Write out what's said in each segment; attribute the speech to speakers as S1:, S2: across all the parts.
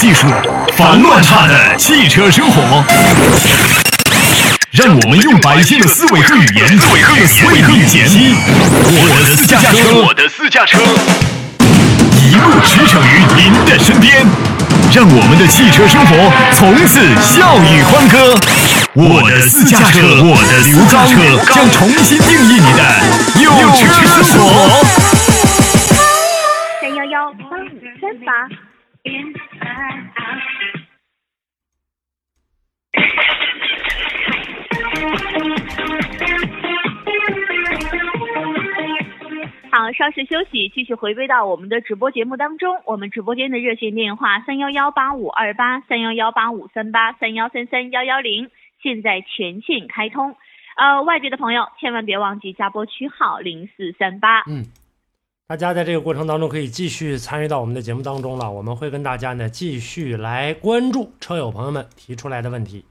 S1: 技术，烦乱差的汽车生活。让我们用百姓的思维和语言，思维和语言为你解析我的私家车，我的私家车，一路驰骋于您的身边，让我们的汽车生活从此笑语欢歌。我的私家车，我的刘家车将重新定义你的有车生活。
S2: 三幺幺八五三八。稍事休息，继续回归到我们的直播节目当中。我们直播间的热线电话三幺幺八五二八三幺幺八五三八三幺三三幺幺零，现在全线开通。呃，外地的朋友千万别忘记加拨区号零四三八。
S3: 嗯，大家在这个过程当中可以继续参与到我们的节目当中了。我们会跟大家呢继续来关注车友朋友们提出来的问题。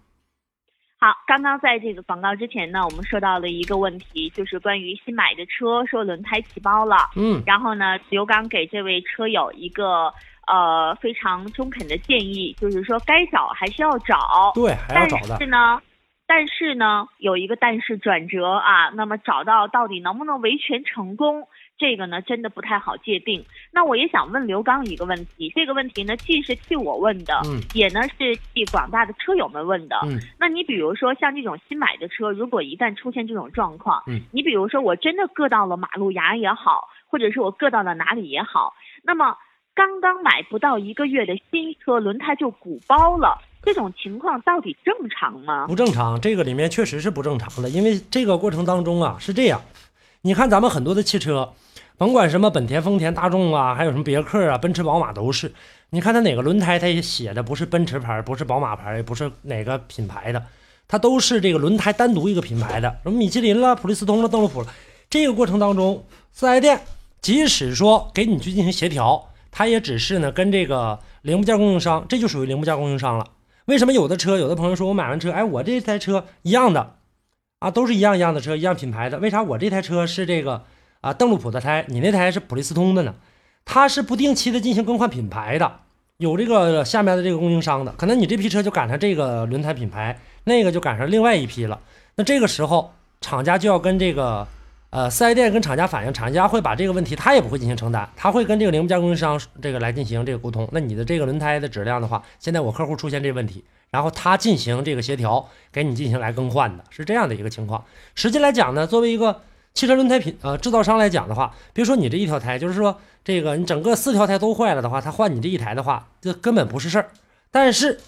S2: 好，刚刚在这个广告之前呢，我们说到了一个问题，就是关于新买的车说轮胎起包了。
S3: 嗯，
S2: 然后呢，刘刚给这位车友一个呃非常中肯的建议，就是说该找还是要找，
S3: 对，还要找的
S2: 但是。呢，但是呢，有一个但是转折啊，那么找到到底能不能维权成功，这个呢真的不太好界定。那我也想问刘刚一个问题，这个问题呢既是替我问的，
S3: 嗯
S2: 也呢是替广大的车友们问的。
S3: 嗯
S2: 那你比如说像这种新买的车，如果一旦出现这种状况，
S3: 嗯
S2: 你比如说我真的硌到了马路牙也好，或者是我硌到了哪里也好，那么刚刚买不到一个月的新车轮胎就鼓包了，这种情况到底正常吗？
S3: 不正常，这个里面确实是不正常的，因为这个过程当中啊是这样，你看咱们很多的汽车，甭管什么本田、丰田、大众啊，还有什么别克啊、奔驰、宝马都是，你看它哪个轮胎，它也写的不是奔驰牌，不是宝马牌，也不是哪个品牌的，它都是这个轮胎单独一个品牌的，什么米其林了、普利司通了、邓禄普了。这个过程当中，四 S 店即使说给你去进行协调，它也只是呢跟这个零部件供应商，这就属于零部件供应商了。为什么有的车，有的朋友说我买完车，哎，我这台车一样的，啊，都是一样一样的车，一样品牌的，为啥我这台车是这个啊邓禄普的胎，你那台是普利司通的呢？它是不定期的进行更换品牌的，有这个下面的这个供应商的，可能你这批车就赶上这个轮胎品牌，那个就赶上另外一批了。那这个时候，厂家就要跟这个呃四 S 店跟厂家反映，厂家会把这个问题他也不会进行承担，他会跟这个零部件供应商这个来进行这个沟通。那你的这个轮胎的质量的话，现在我客户出现这个问题，然后他进行这个协调，给你进行来更换的，是这样的一个情况。实际来讲呢，作为一个汽车轮胎品呃制造商来讲的话，别说你这一条胎，就是说这个你整个四条胎都坏了的话，他换你这一台的话，这根本不是事儿。但是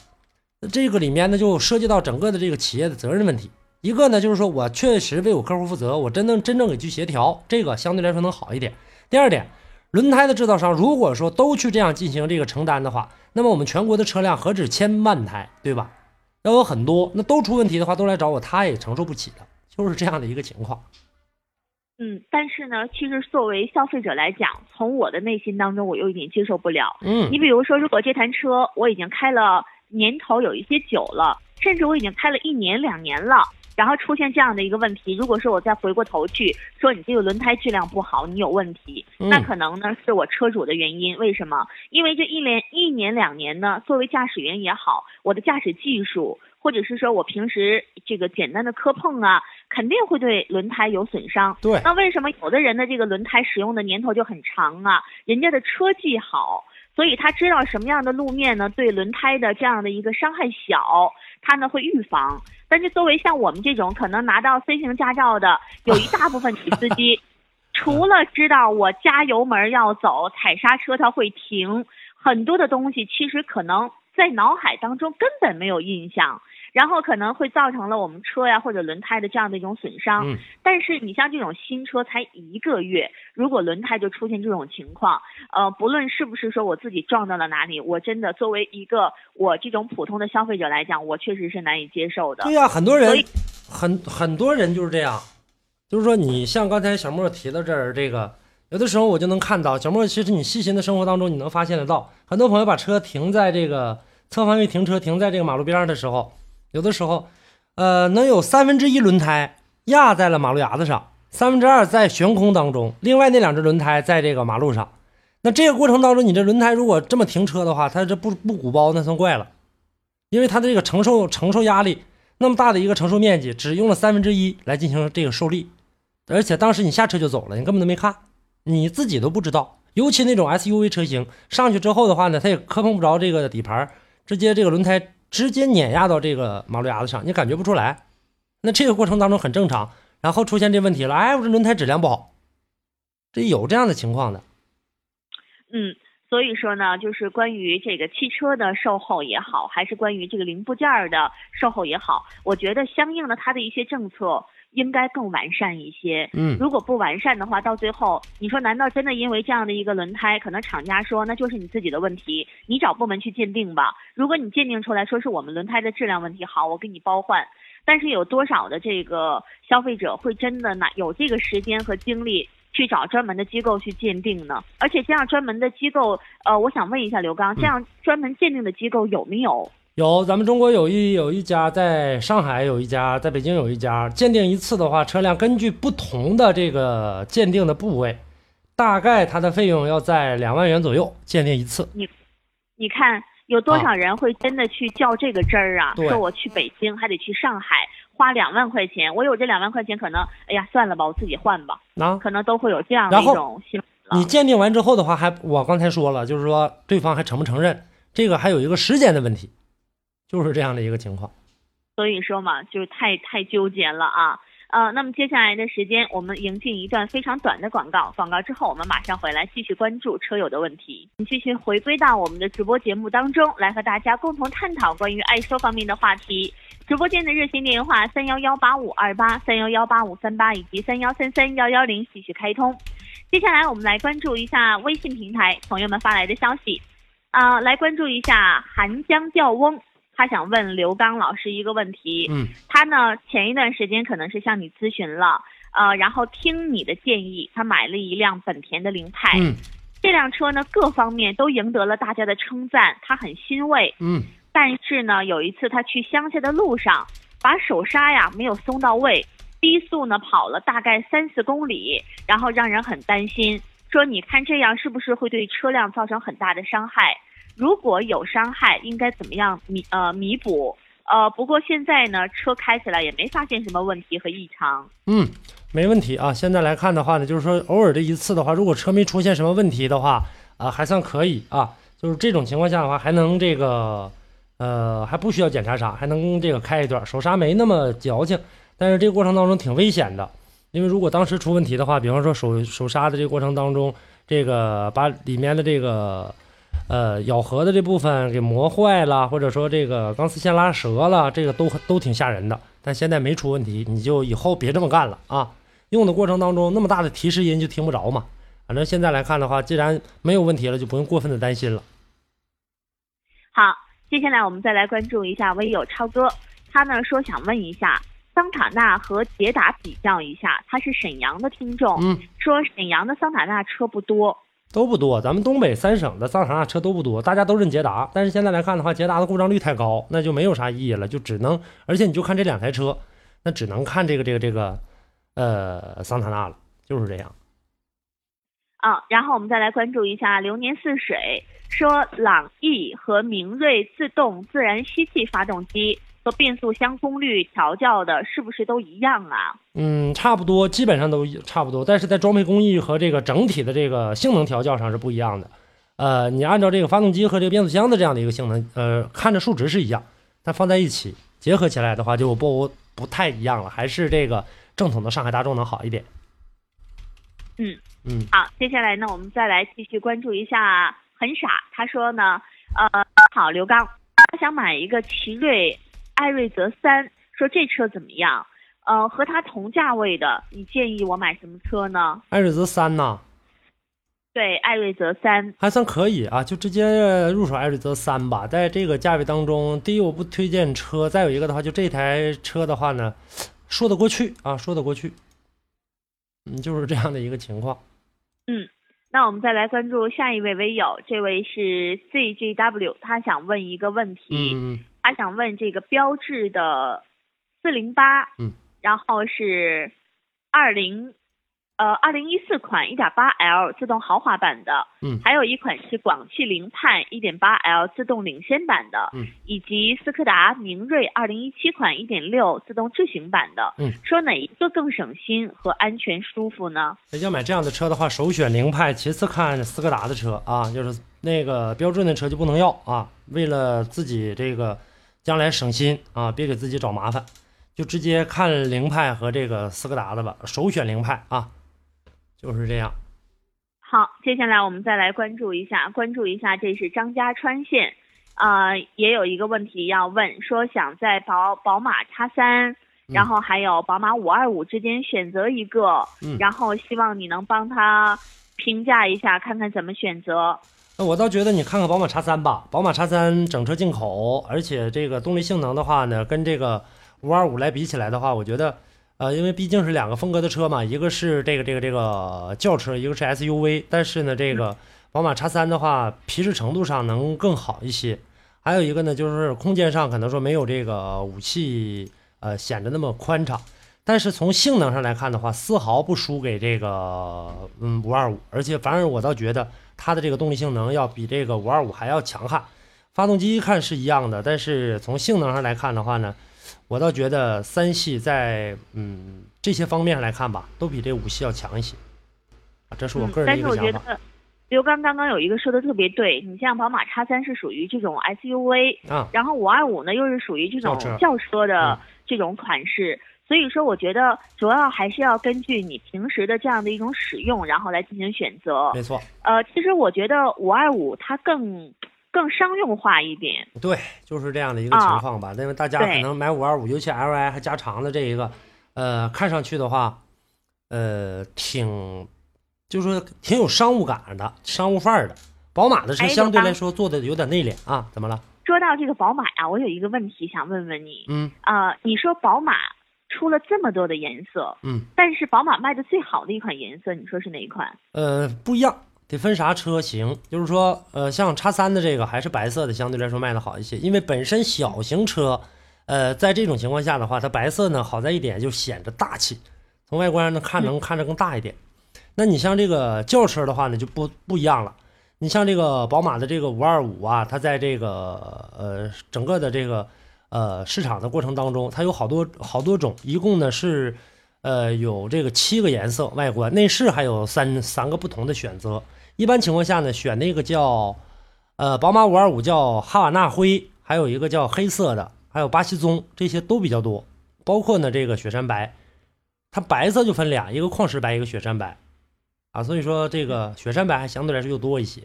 S3: 这个里面呢，就涉及到整个的这个企业的责任问题。一个呢，就是说我确实为我客户负责，我真能真正给去协调，这个相对来说能好一点。第二点，轮胎的制造商如果说都去这样进行这个承担的话，那么我们全国的车辆何止千万台，对吧？要有很多，那都出问题的话，都来找我，他也承受不起的，就是这样的一个情况。
S2: 嗯，但是呢，其实作为消费者来讲，从我的内心当中，我又有点接受不了。
S3: 嗯
S2: 你比如说，如果这台车我已经开了年头有一些久了，甚至我已经开了一年两年了，然后出现这样的一个问题，如果说我再回过头去说你这个轮胎质量不好，你有问题，
S3: 嗯
S2: 那可能呢是我车主的原因。为什么？因为这一年一年两年呢，作为驾驶员也好，我的驾驶技术，或者是说我平时这个简单的磕碰啊，肯定会对轮胎有损伤。
S3: 对，
S2: 那为什么有的人的这个轮胎使用的年头就很长啊？人家的车技好，所以他知道什么样的路面呢对轮胎的这样的一个伤害小，他呢会预防。但是作为像我们这种可能拿到 C 型驾照的，有一大部分女司机，除了知道我加油门要走，踩刹车它会停，很多的东西其实可能在脑海当中根本没有印象。然后可能会造成了我们车呀或者轮胎的这样的一种损伤。
S3: 嗯
S2: 但是你像这种新车才一个月，如果轮胎就出现这种情况，呃，不论是不是说我自己撞到了哪里，我真的作为一个我这种普通的消费者来讲，我确实是难以接受的
S3: 对。呀、很多人很很多人就是这样，就是说你像刚才小莫提到这儿，这个有的时候我就能看到，小莫其实你细心的生活当中你能发现得到，很多朋友把车停在这个侧方位停车，停在这个马路边上的时候，有的时候，呃，能有三分之一轮胎压在了马路牙子上，三分之二在悬空当中，另外那两只轮胎在这个马路上。那这个过程当中，你这轮胎如果这么停车的话，它这不不鼓包那算怪了，因为它的这个承受承受压力那么大的一个承受面积，只用了三分之一来进行这个受力，而且当时你下车就走了，你根本都没看，你自己都不知道。尤其那种 SUV 车型上去之后的话呢，它也磕碰不着这个底盘，直接这个轮胎直接碾压到这个马路牙子上，你感觉不出来。那这个过程当中很正常，然后出现这问题了，哎，我这轮胎质量不好，这有这样的情况的。
S2: 嗯，所以说呢，就是关于这个汽车的售后也好，还是关于这个零部件的售后也好，我觉得相应的它的一些政策应该更完善一些。
S3: 嗯，
S2: 如果不完善的话，到最后你说难道真的因为这样的一个轮胎，可能厂家说那就是你自己的问题，你找部门去鉴定吧。如果你鉴定出来说是我们轮胎的质量问题，好，我给你包换。但是有多少的这个消费者会真的拿有这个时间和精力？去找专门的机构去鉴定呢，而且这样专门的机构，呃，我想问一下刘刚，这样专门鉴定的机构有没有？
S3: 有，咱们中国有一有一家，在上海有一家，在北京有一家，鉴定一次的话，车辆根据不同的这个鉴定的部位，大概它的费用要在两万元左右鉴定一次。
S2: 你，你看有多少人会真的去较这个真儿啊？说我去北京还得去上海。花两万块钱，我有这两万块钱，可能哎呀算了吧，我自己换吧。
S3: 啊，
S2: 可能都会有这样的一种心
S3: 理。你鉴定完之后的话，还我刚才说了，就是说对方还承不承认，这个还有一个时间的问题，就是这样的一个情况。
S2: 所以说嘛，就是太太纠结了啊。呃，那么接下来的时间，我们迎进一段非常短的广告。广告之后，我们马上回来继续关注车友的问题。继续回归到我们的直播节目当中来，和大家共同探讨关于爱车方面的话题。直播间的热线电话三幺幺八五二八三幺幺八五三八以及三幺三三幺幺零继续开通。接下来，我们来关注一下微信平台朋友们发来的消息。啊，来关注一下寒江钓翁。他想问刘刚老师一个问题，
S3: 嗯，
S2: 他呢前一段时间可能是向你咨询了，呃，然后听你的建议，他买了一辆本田的凌派，
S3: 嗯，
S2: 这辆车呢各方面都赢得了大家的称赞，他很欣慰，
S3: 嗯，
S2: 但是呢有一次他去乡下的路上，把手刹呀没有松到位，低速呢跑了大概三四公里，然后让人很担心，说你看这样是不是会对车辆造成很大的伤害？如果有伤害，应该怎么样弥呃弥补？呃，不过现在呢，车开起来也没发现什么问题和异常。
S3: 嗯，没问题啊。现在来看的话呢，就是说偶尔这一次的话，如果车没出现什么问题的话，啊，还算可以啊。就是这种情况下的话，还能这个呃还不需要检查啥，还能这个开一段，手刹没那么矫情。但是这个过程当中挺危险的，因为如果当时出问题的话，比方说手手刹的这个过程当中，这个把里面的这个。呃，咬合的这部分给磨坏了，或者说这个钢丝线拉折了，这个都都挺吓人的。但现在没出问题，你就以后别这么干了啊！用的过程当中那么大的提示音就听不着嘛。反正现在来看的话，既然没有问题了，就不用过分的担心了。
S2: 好，接下来我们再来关注一下微友超哥，他呢说想问一下桑塔纳和捷达比较一下，他是沈阳的听众，
S3: 嗯，
S2: 说沈阳的桑塔纳车不多。
S3: 都不多，咱们东北三省的桑塔纳车都不多，大家都认捷达。但是现在来看的话，捷达的故障率太高，那就没有啥意义了，就只能，而且你就看这两台车，那只能看这个这个这个，呃，桑塔纳了，就是这样。
S2: 啊，然后我们再来关注一下流年似水，说朗逸和明锐自动自然吸气发动机。和变速箱功率调教的是不是都一样啊？
S3: 嗯，差不多，基本上都差不多，但是在装配工艺和这个整体的这个性能调教上是不一样的。呃，你按照这个发动机和这个变速箱的这样的一个性能，呃，看着数值是一样，但放在一起结合起来的话就不不太一样了，还是这个正统的上海大众能好一点。
S2: 嗯
S3: 嗯，
S2: 好，接下来呢，我们再来继续关注一下很傻，他说呢，呃，好，刘刚，他想买一个奇瑞。艾瑞泽三说这车怎么样？呃，和它同价位的，你建议我买什么车呢？
S3: 艾瑞泽三呐？
S2: 对，艾瑞泽三
S3: 还算可以啊，就直接入手艾瑞泽三吧。在这个价位当中，第一我不推荐车，再有一个的话，就这台车的话呢，说得过去啊，说得过去。嗯，就是这样的一个情况。
S2: 嗯，那我们再来关注下一位微友，这位是 CGW，他想问一个问题。
S3: 嗯。
S2: 他想问这个标致的四零八，
S3: 嗯，
S2: 然后是二零，呃，二零一四款一点八 L 自动豪华版的，
S3: 嗯
S2: 还有一款是广汽凌派一点八 L 自动领先版的，
S3: 嗯，
S2: 以及斯柯达明锐二零一七款一点六自动智行版的，
S3: 嗯，
S2: 说哪一个更省心和安全舒服呢？
S3: 要买这样的车的话，首选凌派，其次看斯柯达的车啊，就是那个标准的车就不能要啊。为了自己这个将来省心啊，别给自己找麻烦，就直接看凌派和这个斯柯达的吧，首选凌派啊，就是这样。
S2: 好，接下来我们再来关注一下，关注一下，这是张家川县，呃，也有一个问题要问，说想在宝宝马叉三，然后还有宝马五二五之间选择一个，
S3: 嗯
S2: 然后希望你能帮他评价一下，看看怎么选择。
S3: 我倒觉得你看看宝马叉三吧，宝马叉三整车进口，而且这个动力性能的话呢，跟这个五二五来比起来的话，我觉得，呃，因为毕竟是两个风格的车嘛，一个是这个这个这个轿车，一个是 SUV，但是呢，这个宝马叉三的话，皮实程度上能更好一些。还有一个呢，就是空间上可能说没有这个五系呃显得那么宽敞，但是从性能上来看的话，丝毫不输给这个嗯五二五，而且反而我倒觉得它的这个动力性能要比这个五二五还要强悍。发动机看是一样的，但是从性能上来看的话呢，我倒觉得三系在嗯这些方面上来看吧，都比这五系要强一些。啊，这是我个人的
S2: 嗯但是
S3: 一个想法。
S2: 我觉得刘刚刚刚有一个说的特别对，你像宝马叉三是属于这种 SUV，
S3: 啊，
S2: 然后五二五呢又是属于这种
S3: 轿车
S2: 的
S3: 嗯
S2: 这种款式，所以说我觉得主要还是要根据你平时的这样的一种使用，然后来进行选择。
S3: 没错，
S2: 呃，其实我觉得五二五它更更商用化一点，
S3: 对，就是这样的一个情况吧。因为大家可能买五二五，尤其 Li 还加长的这一个，呃，看上去的话，呃，挺，就是说挺有商务感的，商务范儿的。宝马的车
S2: 哎
S3: 相对来说做的有点内敛啊，怎么了？
S2: 说到这个宝马呀，我有一个问题想问问你，
S3: 嗯
S2: 呃，你说宝马出了这么多的颜色，
S3: 嗯，
S2: 但是宝马卖的最好的一款颜色，你说是哪一款？
S3: 呃，不一样，得分啥车型。就是说，呃，像叉三的这个还是白色的，相对来说卖的好一些，因为本身小型车，呃，在这种情况下的话，它白色呢好在一点就显着大气，从外观上呢看能看着更大一点。那你像这个轿车的话呢，就不不一样了。你像这个宝马的这个五二五啊，它在这个呃整个的这个呃市场的过程当中，它有好多好多种，一共呢是呃有这个七个颜色外观，内饰还有三三个不同的选择。一般情况下呢，选那个叫呃宝马五二五叫哈瓦那灰，还有一个叫黑色的，还有巴西棕，这些都比较多。包括呢这个雪山白，它白色就分俩，一个矿石白，一个雪山白。啊，所以说这个雪山白还相对来说又多一些。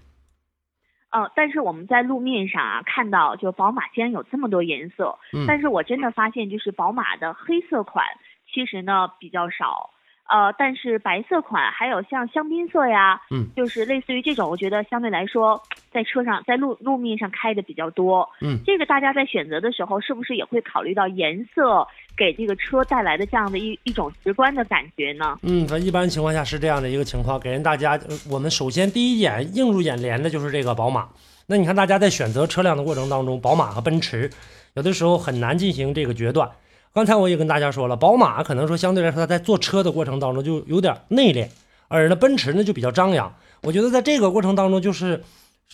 S2: 呃，但是我们在路面上啊看到，就宝马竟然有这么多颜色，
S3: 嗯
S2: 但是我真的发现，就是宝马的黑色款其实呢比较少，呃，但是白色款还有像香槟色呀，
S3: 嗯，
S2: 就是类似于这种，我觉得相对来说在车上在路路面上开的比较多，
S3: 嗯
S2: 这个大家在选择的时候是不是也会考虑到颜色给这个车带来的这样的一一种直观的感觉呢？
S3: 嗯，咱一般情况下是这样的一个情况，给人大家，呃我们首先第一眼映入眼帘的就是这个宝马。那你看大家在选择车辆的过程当中，宝马和奔驰有的时候很难进行这个决断。刚才我也跟大家说了，宝马可能说相对来说它在做车的过程当中就有点内敛，而呢奔驰呢就比较张扬。我觉得在这个过程当中，就是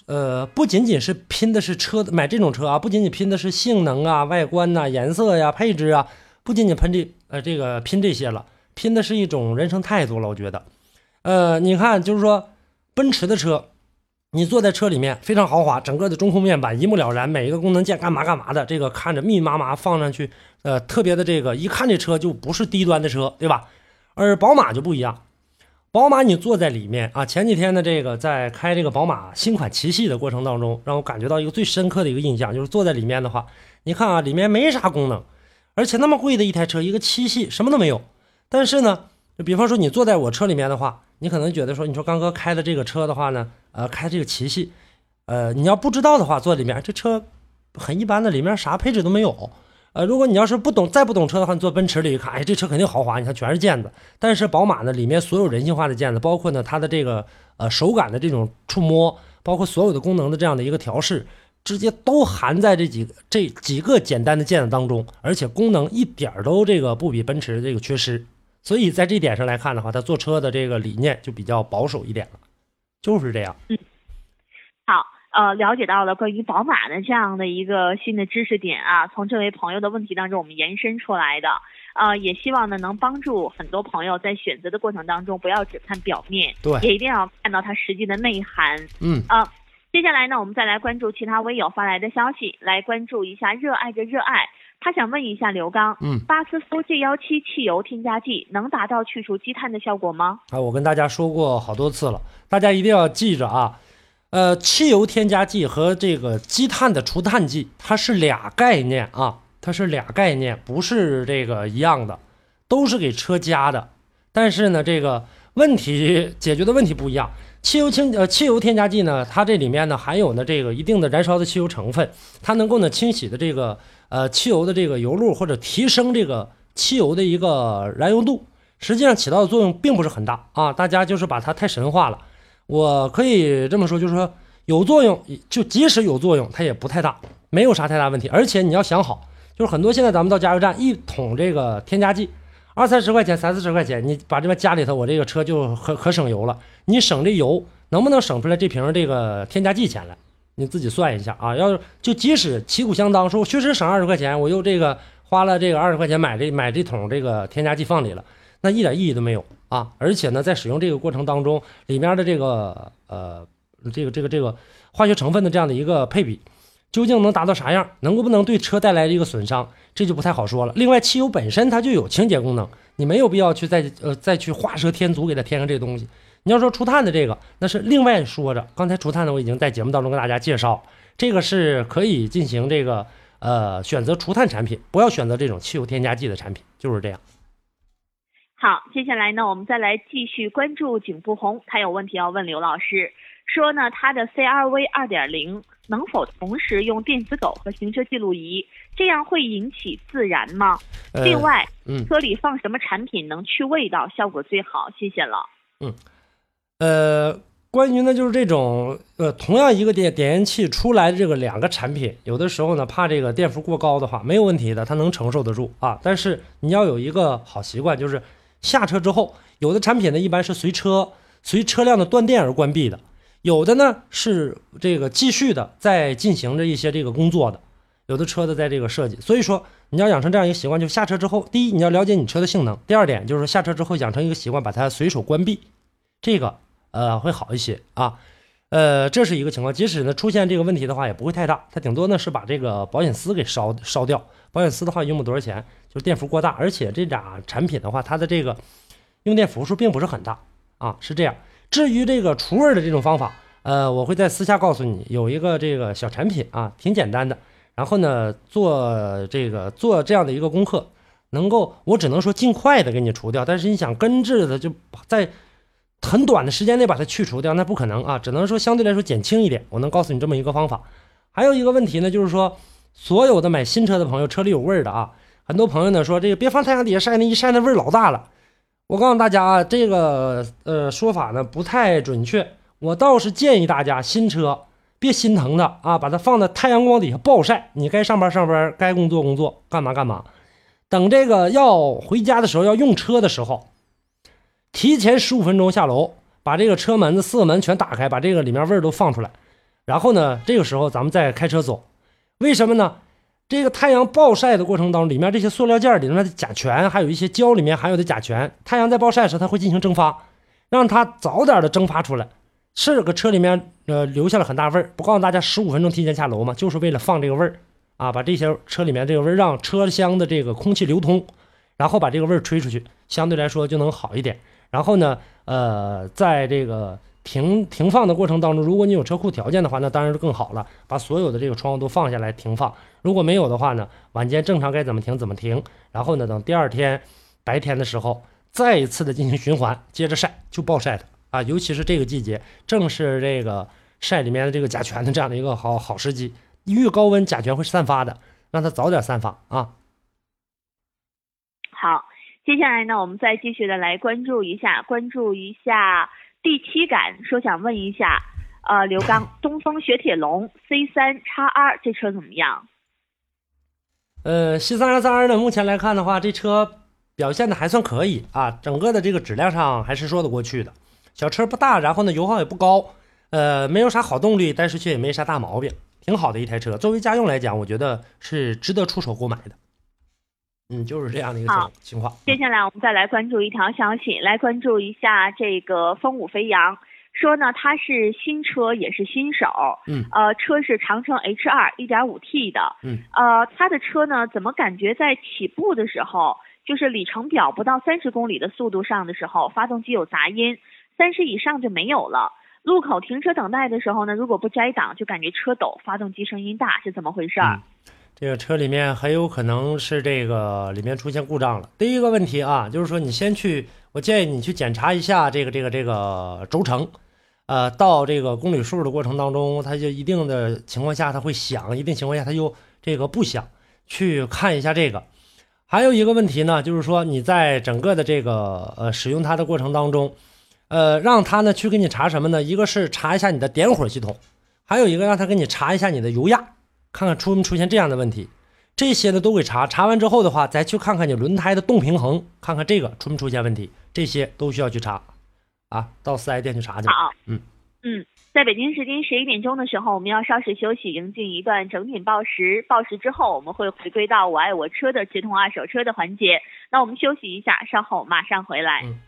S3: 呃不仅仅是拼的是车买这种车啊，不仅仅拼的是性能啊、外观呐、颜色呀、配置啊，不仅仅拼这呃这个拼这些了，拼的是一种人生态度了。我觉得，呃，你看就是说奔驰的车。你坐在车里面非常豪华，整个的中控面板一目了然，每一个功能键干嘛干嘛的，这个看着密密麻麻放上去，呃，特别的这个一看这车就不是低端的车，对吧？而宝马就不一样，宝马你坐在里面啊，前几天的这个在开这个宝马新款七系的过程当中，让我感觉到一个最深刻的一个印象，就是坐在里面的话，你看啊，里面没啥功能，而且那么贵的一台车，一个七系什么都没有，但是呢，比方说你坐在我车里面的话，你可能觉得说，你说刚哥开的这个车的话呢，呃，开这个七系，呃，你要不知道的话，坐里面这车很一般的，里面啥配置都没有。呃，如果你要是不懂再不懂车的话，你坐奔驰里一看，哎，这车肯定豪华，你看全是键子。但是宝马呢，里面所有人性化的键子，包括呢它的这个呃手感的这种触摸，包括所有的功能的这样的一个调试，直接都含在这几这几个简单的键子当中，而且功能一点都这个不比奔驰这个缺失。所以在这点上来看的话，他做车的这个理念就比较保守一点了，就是这样。
S2: 嗯好，呃，了解到了关于宝马的这样的一个新的知识点啊，从这位朋友的问题当中我们延伸出来的，呃，也希望呢能帮助很多朋友在选择的过程当中不要只看表面，
S3: 对
S2: 也一定要看到它实际的内涵。
S3: 嗯，
S2: 啊、接下来呢，我们再来关注其他微友发来的消息，来关注一下热爱着热爱。他想问一下刘刚，
S3: 嗯
S2: 巴斯夫 G 幺七汽油添加剂能达到去除积碳的效果吗？
S3: 啊，我跟大家说过好多次了，大家一定要记着啊。呃，汽油添加剂和这个积碳的除碳剂，它是俩概念啊，它是俩概念，不是这个一样的，都是给车加的。但是呢，这个问题解决的问题不一样。汽油清呃汽油添加剂呢，它这里面呢含有呢这个一定的燃烧的汽油成分，它能够呢清洗的这个呃汽油的这个油路或者提升这个汽油的一个燃油度，实际上起到的作用并不是很大啊，大家就是把它太神化了。我可以这么说，就是说有作用，就即使有作用，它也不太大，没有啥太大问题。而且你要想好，就是很多现在咱们到加油站，一桶这个添加剂，二三十块钱、三四十块钱，你把这边家里头我这个车就可可省油了。你省这油，能不能省出来这瓶这个添加剂钱来？你自己算一下啊。要是就即使旗鼓相当，说我确实省二十块钱，我又这个花了这个二十块钱买这买这桶这个添加剂放里了，那一点意义都没有啊！而且呢，在使用这个过程当中，里面的这个呃这个这个这个化学成分的这样的一个配比，究竟能达到啥样，能够不能对车带来一个损伤，这就不太好说了。另外，汽油本身它就有清洁功能，你没有必要去再呃再去画蛇添足给它添上这东西。你要说除碳的这个，那是另外说着。刚才除碳的我已经在节目当中跟大家介绍，这个是可以进行这个呃选择除碳产品，不要选择这种汽油添加剂的产品，就是这样。
S2: 好，接下来呢，我们再来继续关注景富红，他有问题要问刘老师，说呢，他的 CRV 二点零能否同时用电子狗和行车记录仪，这样会引起自燃吗？
S3: 呃、
S2: 另外，
S3: 嗯
S2: 车里放什么产品能去味道，效果最好？谢谢了。
S3: 呃，关于呢，就是这种呃，同样一个点点烟器出来的这个两个产品，有的时候呢，怕这个电伏过高的话，没有问题的，它能承受得住啊。但是你要有一个好习惯，就是下车之后，有的产品呢一般是随车随车辆的断电而关闭的，有的呢是这个继续的在进行着一些这个工作的，有的车的在这个设计。所以说，你要养成这样一个习惯，就下车之后，第一你要了解你车的性能，第二点就是下车之后养成一个习惯，把它随手关闭，这个。呃，会好一些啊，呃，这是一个情况。即使呢出现这个问题的话，也不会太大，它顶多呢是把这个保险丝给烧烧掉。保险丝的话用不多少钱，就是电伏过大，而且这俩产品的话，它的这个用电伏数并不是很大啊，是这样。至于这个除味的这种方法，呃，我会在私下告诉你，有一个这个小产品啊，挺简单的。然后呢，做这个做这样的一个功课，能够我只能说尽快的给你除掉，但是你想根治的就在。很短的时间内把它去除掉，那不可能啊，只能说相对来说减轻一点。我能告诉你这么一个方法。还有一个问题呢，就是说，所有的买新车的朋友，车里有味儿的啊，很多朋友呢说这个别放太阳底下晒，那一晒那味儿老大了。我告诉大家啊，这个呃说法呢不太准确。我倒是建议大家新车别心疼它啊，把它放在太阳光底下暴晒。你该上班上班，该工作工作，干嘛干嘛。等这个要回家的时候，要用车的时候。提前十五分钟下楼，把这个车门子、四个门全打开，把这个里面味儿都放出来。然后呢，这个时候咱们再开车走。为什么呢？这个太阳暴晒的过程当中，里面这些塑料件里面的甲醛，还有一些胶里面含有的甲醛，太阳在暴晒时，它会进行蒸发，让它早点的蒸发出来，是个车里面呃留下了很大味儿。不告诉大家十五分钟提前下楼吗？就是为了放这个味儿啊，把这些车里面这个味儿让车厢的这个空气流通，然后把这个味儿吹出去，相对来说就能好一点。然后呢，呃，在这个停停放的过程当中，如果你有车库条件的话，那当然是更好了，把所有的这个窗户都放下来停放。如果没有的话呢，晚间正常该怎么停怎么停。然后呢，等第二天白天的时候，再一次的进行循环，接着晒，就暴晒它啊。尤其是这个季节，正是这个晒里面的这个甲醛的这样的一个好好时机。越高温，甲醛会散发的，让它早点散发啊。
S2: 好。接下来呢，我们再继续的来关注一下，关注一下第七感，说想问一下，呃，刘刚，东风雪铁龙 C 三叉 R 这车怎么样？
S3: 呃，C 三叉 R 呢，目前来看的话，这车表现的还算可以啊，整个的这个质量上还是说得过去的。小车不大，然后呢油耗也不高，呃，没有啥好动力，但是却也没啥大毛病，挺好的一台车。作为家用来讲，我觉得是值得出手购买的。嗯，就是这样的一个情况。
S2: 接下来我们再来关注一条消息，来关注一下这个风舞飞扬，说呢它是新车，也是新手，
S3: 嗯，
S2: 呃，车是长城 H 二一点五 T 的，
S3: 嗯，
S2: 呃，它的车呢怎么感觉在起步的时候，就是里程表不到三十公里的速度上的时候，发动机有杂音，三十以上就没有了。路口停车等待的时候呢，如果不摘档，就感觉车抖，发动机声音大，是怎么回事儿？
S3: 这个车里面很有可能是这个里面出现故障了。第一个问题啊，就是说你先去，我建议你去检查一下这个这个这个轴承，呃，到这个公里数的过程当中，它就一定的情况下它会响，一定情况下它又这个不响，去看一下这个。还有一个问题呢，就是说你在整个的这个呃使用它的过程当中，呃，让它呢去给你查什么呢？一个是查一下你的点火系统，还有一个让它给你查一下你的油压。看看出没出现这样的问题，这些呢都给查。查完之后的话，再去看看你轮胎的动平衡，看看这个出没出现问题，这些都需要去查。啊，到四 S 店去查去。
S2: 好，
S3: 嗯
S2: 嗯，在北京时间十一点钟的时候，我们要稍事休息，迎进一段整点报时。报时之后，我们会回归到我爱我车的直通二手车的环节。那我们休息一下，稍后马上回来。
S3: 嗯。